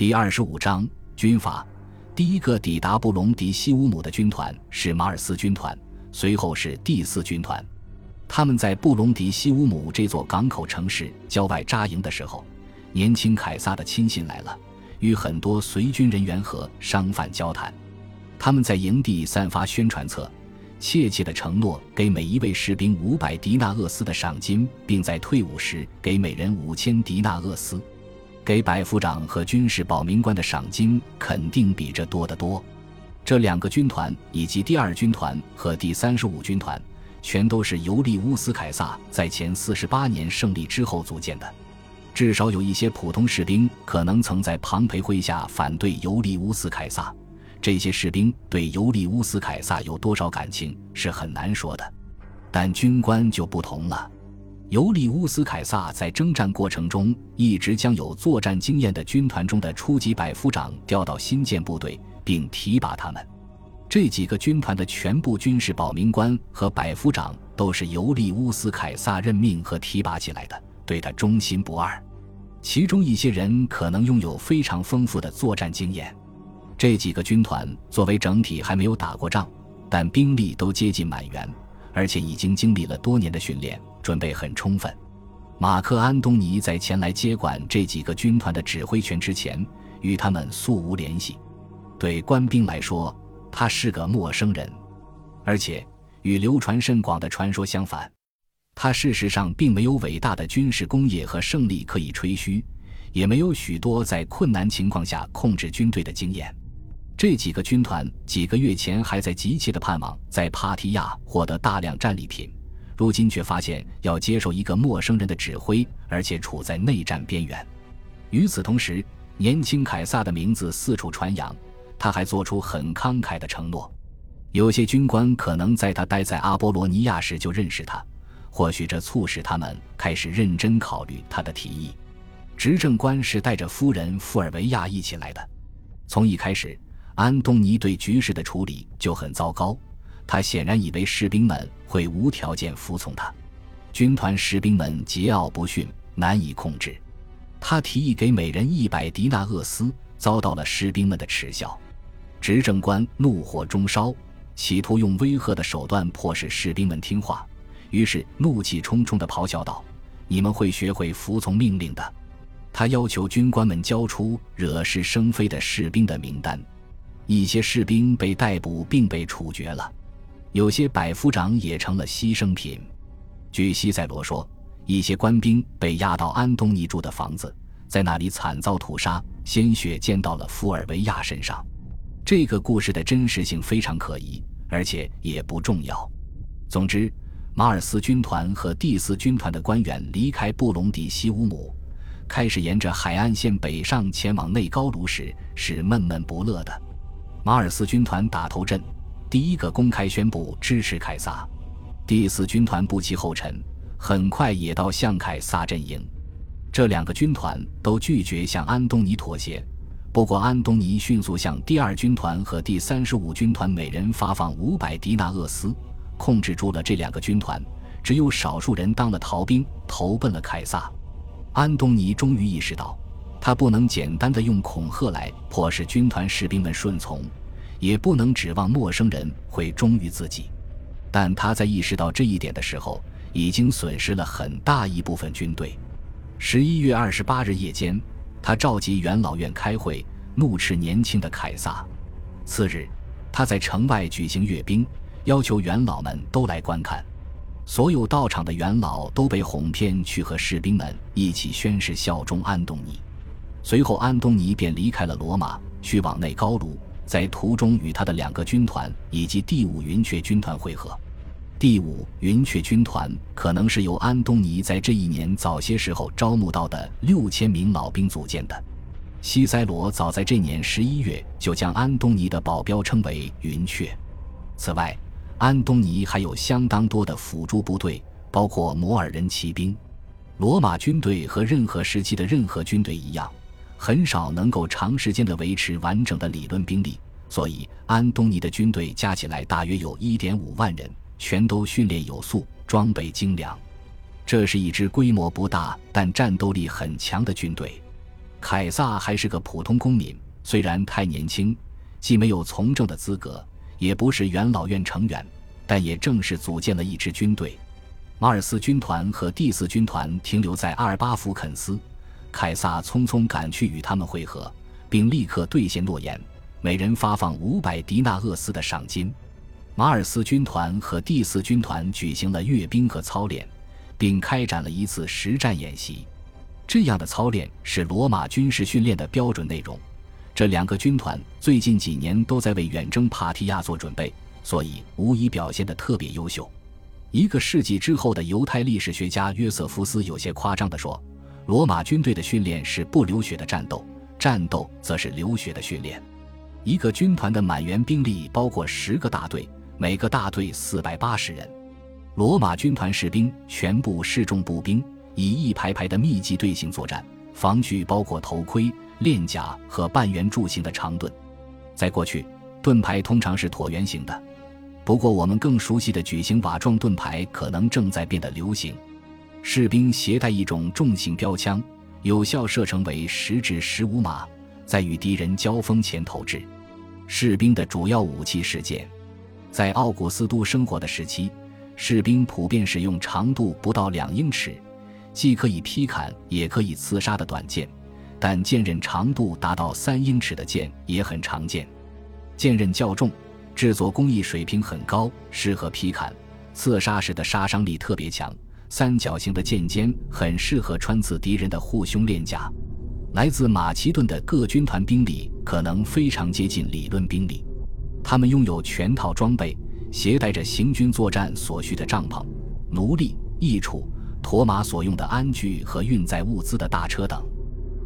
第二十五章军阀。第一个抵达布隆迪西乌姆的军团是马尔斯军团，随后是第四军团。他们在布隆迪西乌姆这座港口城市郊外扎营的时候，年轻凯撒的亲信来了，与很多随军人员和商贩交谈。他们在营地散发宣传册，切切地承诺给每一位士兵五百迪纳厄斯的赏金，并在退伍时给每人五千迪纳厄斯。给百夫长和军事保民官的赏金肯定比这多得多。这两个军团以及第二军团和第三十五军团，全都是尤利乌斯·凯撒在前四十八年胜利之后组建的。至少有一些普通士兵可能曾在庞培麾下反对尤利乌斯·凯撒。这些士兵对尤利乌斯·凯撒有多少感情是很难说的，但军官就不同了。尤利乌斯·凯撒在征战过程中一直将有作战经验的军团中的初级百夫长调到新建部队，并提拔他们。这几个军团的全部军事保民官和百夫长都是尤利乌斯·凯撒任命和提拔起来的，对他忠心不二。其中一些人可能拥有非常丰富的作战经验。这几个军团作为整体还没有打过仗，但兵力都接近满员，而且已经经历了多年的训练。准备很充分。马克·安东尼在前来接管这几个军团的指挥权之前，与他们素无联系。对官兵来说，他是个陌生人，而且与流传甚广的传说相反，他事实上并没有伟大的军事功业和胜利可以吹嘘，也没有许多在困难情况下控制军队的经验。这几个军团几个月前还在急切地盼望在帕提亚获得大量战利品。如今却发现要接受一个陌生人的指挥，而且处在内战边缘。与此同时，年轻凯撒的名字四处传扬，他还做出很慷慨的承诺。有些军官可能在他待在阿波罗尼亚时就认识他，或许这促使他们开始认真考虑他的提议。执政官是带着夫人富尔维亚一起来的。从一开始，安东尼对局势的处理就很糟糕。他显然以为士兵们会无条件服从他，军团士兵们桀骜不驯，难以控制。他提议给每人一百迪纳厄斯，遭到了士兵们的耻笑。执政官怒火中烧，企图用威吓的手段迫使士兵们听话，于是怒气冲冲地咆哮道：“你们会学会服从命令的。”他要求军官们交出惹是生非的士兵的名单，一些士兵被逮捕并被处决了。有些百夫长也成了牺牲品。据西塞罗说，一些官兵被押到安东尼住的房子，在那里惨遭屠杀，鲜血溅到了福尔维亚身上。这个故事的真实性非常可疑，而且也不重要。总之，马尔斯军团和第四军团的官员离开布隆迪西乌姆，开始沿着海岸线北上前往内高卢时，是闷闷不乐的。马尔斯军团打头阵。第一个公开宣布支持凯撒，第四军团步其后尘，很快也到向凯撒阵营。这两个军团都拒绝向安东尼妥协。不过，安东尼迅速向第二军团和第三十五军团每人发放五百迪纳厄斯，控制住了这两个军团。只有少数人当了逃兵，投奔了凯撒。安东尼终于意识到，他不能简单的用恐吓来迫使军团士兵们顺从。也不能指望陌生人会忠于自己，但他在意识到这一点的时候，已经损失了很大一部分军队。十一月二十八日夜间，他召集元老院开会，怒斥年轻的凯撒。次日，他在城外举行阅兵，要求元老们都来观看。所有到场的元老都被哄骗去和士兵们一起宣誓效忠安东尼。随后，安东尼便离开了罗马，去往内高卢。在途中与他的两个军团以及第五云雀军团会合。第五云雀军团可能是由安东尼在这一年早些时候招募到的六千名老兵组建的。西塞罗早在这年十一月就将安东尼的保镖称为云雀。此外，安东尼还有相当多的辅助部队，包括摩尔人骑兵。罗马军队和任何时期的任何军队一样。很少能够长时间的维持完整的理论兵力，所以安东尼的军队加起来大约有一点五万人，全都训练有素，装备精良。这是一支规模不大但战斗力很强的军队。凯撒还是个普通公民，虽然太年轻，既没有从政的资格，也不是元老院成员，但也正式组建了一支军队。马尔斯军团和第四军团停留在阿尔巴福肯斯，凯撒匆匆赶去与他们会合，并立刻兑现诺言，每人发放五百迪纳厄斯的赏金。马尔斯军团和第四军团举行了阅兵和操练，并开展了一次实战演习。这样的操练是罗马军事训练的标准内容。这两个军团最近几年都在为远征帕提亚做准备，所以无疑表现得特别优秀。一个世纪之后的犹太历史学家约瑟夫斯有些夸张地说：“罗马军队的训练是不流血的战斗，战斗则是流血的训练。”一个军团的满员兵力包括十个大队。每个大队四百八十人，罗马军团士兵全部是重步兵，以一排排的密集队形作战，防具包括头盔、链甲和半圆柱形的长盾。在过去，盾牌通常是椭圆形的，不过我们更熟悉的矩形瓦状盾牌可能正在变得流行。士兵携带一种重型标枪，有效射程为十至十五码，在与敌人交锋前投掷。士兵的主要武器是剑。在奥古斯都生活的时期，士兵普遍使用长度不到两英尺、既可以劈砍也可以刺杀的短剑，但剑刃长度达到三英尺的剑也很常见。剑刃较重，制作工艺水平很高，适合劈砍、刺杀时的杀伤力特别强。三角形的剑尖很适合穿刺敌人的护胸链甲。来自马其顿的各军团兵力可能非常接近理论兵力。他们拥有全套装备，携带着行军作战所需的帐篷、奴隶、役处、驮马所用的鞍具和运载物资的大车等。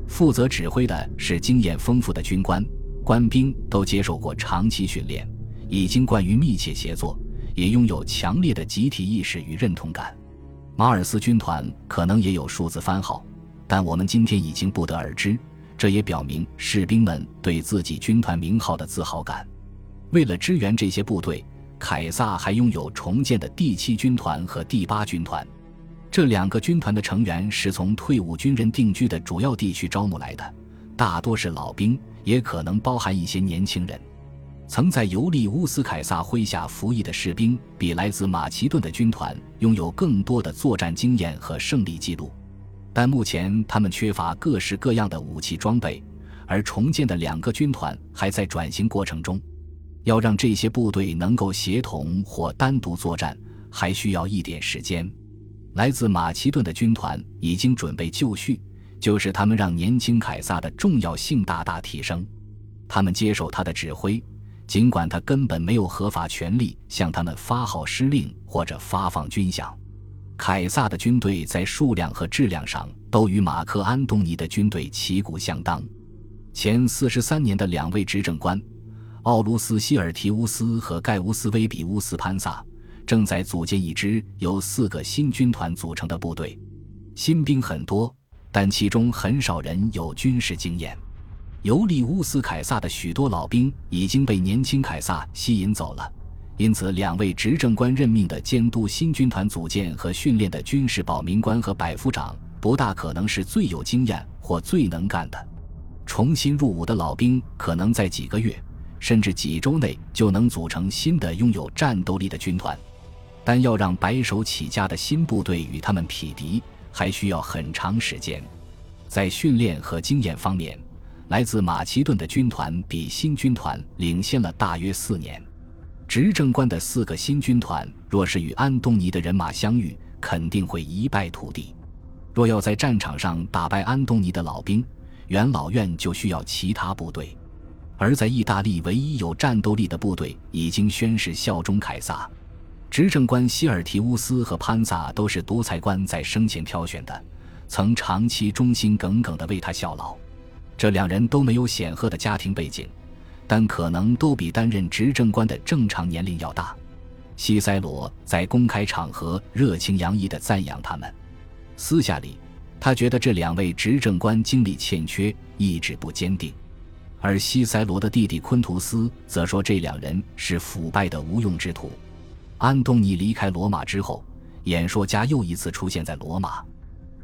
负责指挥的是经验丰富的军官，官兵都接受过长期训练，已经惯于密切协作，也拥有强烈的集体意识与认同感。马尔斯军团可能也有数字番号，但我们今天已经不得而知。这也表明士兵们对自己军团名号的自豪感。为了支援这些部队，凯撒还拥有重建的第七军团和第八军团。这两个军团的成员是从退伍军人定居的主要地区招募来的，大多是老兵，也可能包含一些年轻人。曾在尤利乌斯·凯撒麾下服役的士兵，比来自马其顿的军团拥有更多的作战经验和胜利记录，但目前他们缺乏各式各样的武器装备，而重建的两个军团还在转型过程中。要让这些部队能够协同或单独作战，还需要一点时间。来自马其顿的军团已经准备就绪，就是他们让年轻凯撒的重要性大大提升。他们接受他的指挥，尽管他根本没有合法权利向他们发号施令或者发放军饷。凯撒的军队在数量和质量上都与马克安东尼的军队旗鼓相当。前四十三年的两位执政官。奥卢斯·希尔提乌斯和盖乌斯·威比乌斯·潘萨正在组建一支由四个新军团组成的部队。新兵很多，但其中很少人有军事经验。尤利乌斯·凯撒的许多老兵已经被年轻凯撒吸引走了，因此两位执政官任命的监督新军团组建和训练的军事保民官和百夫长不大可能是最有经验或最能干的。重新入伍的老兵可能在几个月。甚至几周内就能组成新的拥有战斗力的军团，但要让白手起家的新部队与他们匹敌，还需要很长时间。在训练和经验方面，来自马其顿的军团比新军团领先了大约四年。执政官的四个新军团若是与安东尼的人马相遇，肯定会一败涂地。若要在战场上打败安东尼的老兵，元老院就需要其他部队。而在意大利，唯一有战斗力的部队已经宣誓效忠凯撒。执政官希尔提乌斯和潘萨都是独裁官在生前挑选的，曾长期忠心耿耿地为他效劳。这两人都没有显赫的家庭背景，但可能都比担任执政官的正常年龄要大。西塞罗在公开场合热情洋溢地赞扬他们，私下里，他觉得这两位执政官精力欠缺，意志不坚定。而西塞罗的弟弟昆图斯则说，这两人是腐败的无用之徒。安东尼离开罗马之后，演说家又一次出现在罗马，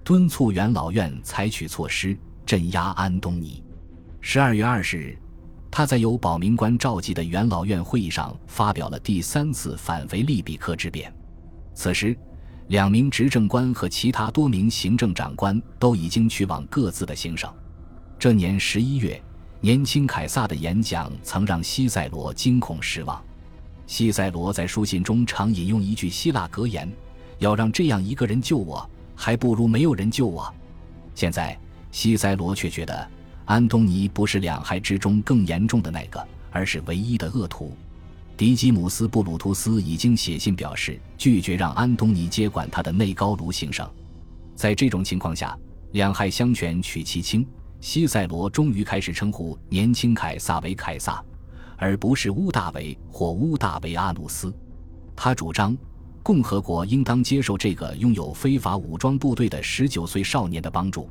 敦促元老院采取措施，镇压安东尼。十二月二十日，他在由保民官召集的元老院会议上发表了第三次反腓利比克之辩。此时，两名执政官和其他多名行政长官都已经去往各自的行省。这年十一月，年轻凯撒的演讲曾让西塞罗惊恐失望。西塞罗在书信中常引用一句希腊格言：“要让这样一个人救我，还不如没有人救我。”现在，西塞罗却觉得安东尼不是两害之中更严重的那个，而是唯一的恶徒。迪基姆斯·布鲁图斯已经写信表示拒绝让安东尼接管他的内高卢行省。在这种情况下，两害相权取其轻，西塞罗终于开始称呼年轻凯撒为凯撒，而不是乌大维或乌大维阿努斯。他主张共和国应当接受这个拥有非法武装部队的十九岁少年的帮助。